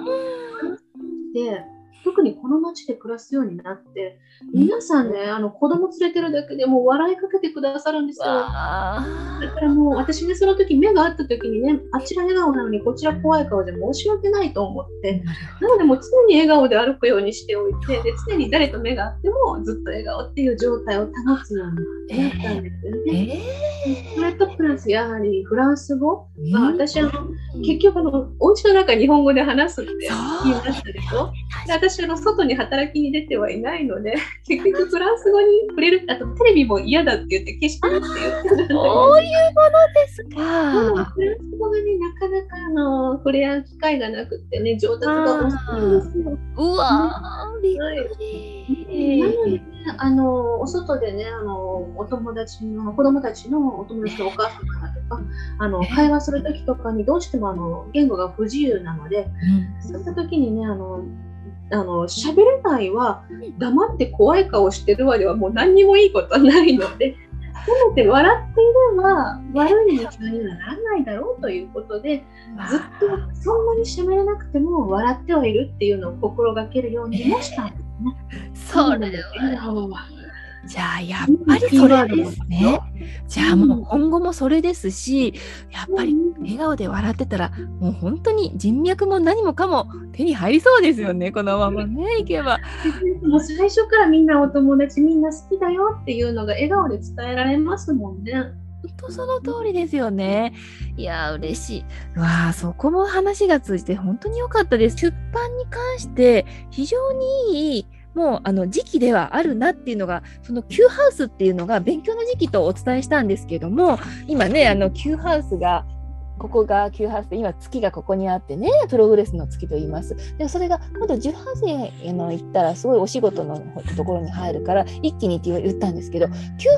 で特にこの町で暮らすようになって皆さんねあの子供連れてるだけでもう笑いかけてくださるんですよ。だからもう私ねその時目が合った時にねあちら笑顔なのにこちら怖い顔で申し訳ないと思ってなのでもう常に笑顔で歩くようにしておいてで常に誰と目が合ってもずっと笑顔っていう状態を保つようになったんですよね。えー、それとプラスやはりフランス語、まあ、私あの結局あのお家の中日本語で話すって言いましたでしょ。で私あの外に働きに出てはいないので 結局フランス語に触れるあとテレビも嫌だって言って消してるって言ってそういうものですか。フランス語がねなかなかあの触れ合う機会がなくてね上達が遅いんですよ。うわー、びっくり。なので、ね、あのお外でねあのお友達の子供たちのお友達のお母さんからとかあの会話する時とかにどうしてもあの言語が不自由なので、うん、そういった時にねあのあの喋れないは黙って怖い顔してるわではもう何にもいいことはないのでせめて笑っていれば悪い日常にはならないだろうということでずっとそんなに喋れなくても笑ってはいるっていうのを心がけるようにもしたんですね。それはじゃあやっぱりそれですね。じゃあもう今後もそれですし、やっぱり笑顔で笑ってたら、もう本当に人脈も何もかも手に入りそうですよね、このままね、いけば。もう最初からみんなお友達みんな好きだよっていうのが笑顔で伝えられますもんね。当その通りですよね。いや嬉しい。わあ、そこも話が通じて本当に良かったです。出版に関して非常にいいもうあの時期ではあるなっていうのがその Q ハウスっていうのが勉強の時期とお伝えしたんですけども今ねあの Q ハウスがここが9ハウスで今月がここにあってねプログレスの月と言います。でそれが今度10ハウスへの行ったらすごいお仕事のところに入るから一気にって言ったんですけど9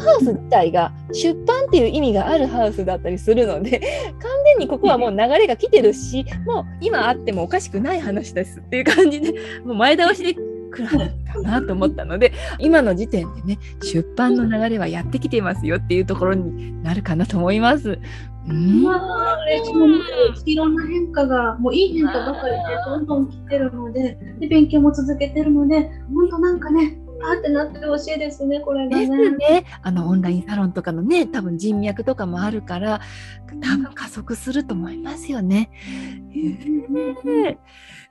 ハウス自体が出版っていう意味があるハウスだったりするので 完全にここはもう流れが来てるしもう今あってもおかしくない話ですっていう感じでもう前倒しでくるかなと思ったので今の時点でね出版の流れはやってきていますよっていうところになるかなと思います。うん、いろんな変化がもういい変化ばかりでどんどん来てるのでで勉強も続けてるので本当なんかねあってなってほしいですね、これがね。ですね。あのオンラインサロンとかのね、多分人脈とかもあるから、多分加速すると思いますよね。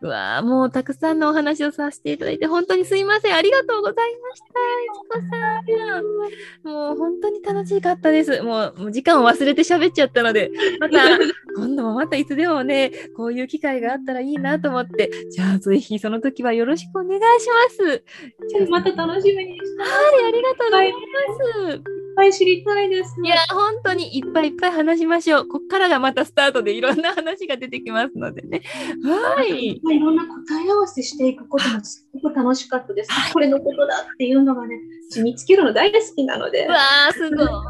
うわもうたくさんのお話をさせていただいて、本当にすいません。ありがとうございました。いちこさん。もう本当に楽しかったです。もうもう時間を忘れて喋っちゃったので、また、今度もまたいつでもね、こういう機会があったらいいなと思って、じゃあぜひその時はよろしくお願いします。じゃあまた楽しみにしてます。はい、ありがとうございます。っぱい知りたいです。いや、本当にいっぱいいっぱい話しましょう。こっからがまたスタートでいろんな話が出てきますのでね。はい。いろんな答え合わせしていくこともすごく楽しかったです。これのことだっていうのがね、見つけるの大好きなので。わあ、すごい。あ、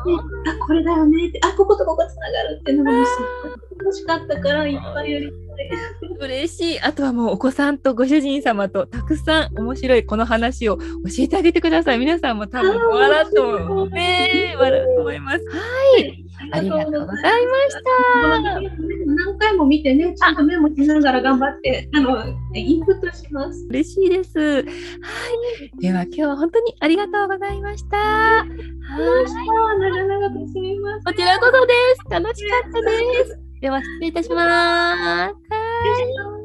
これだよねって、あ、こことここつながるっていうのがすごい楽しかったから、いっぱいやりたい。嬉しい。あとはもうお子さんとご主人様とたくさん面白いこの話を教えてあげてください。皆さんも多分笑うと思う。ね笑うと思います。はい。ありがとうございました。何回も見てね、ちゃんとメモしながら頑張って、あの、インプットします。嬉しいです。はい。では、今日は本当にありがとうございました。はい。長々とすみません。こちらこそです。楽しかったです。では失礼いたします。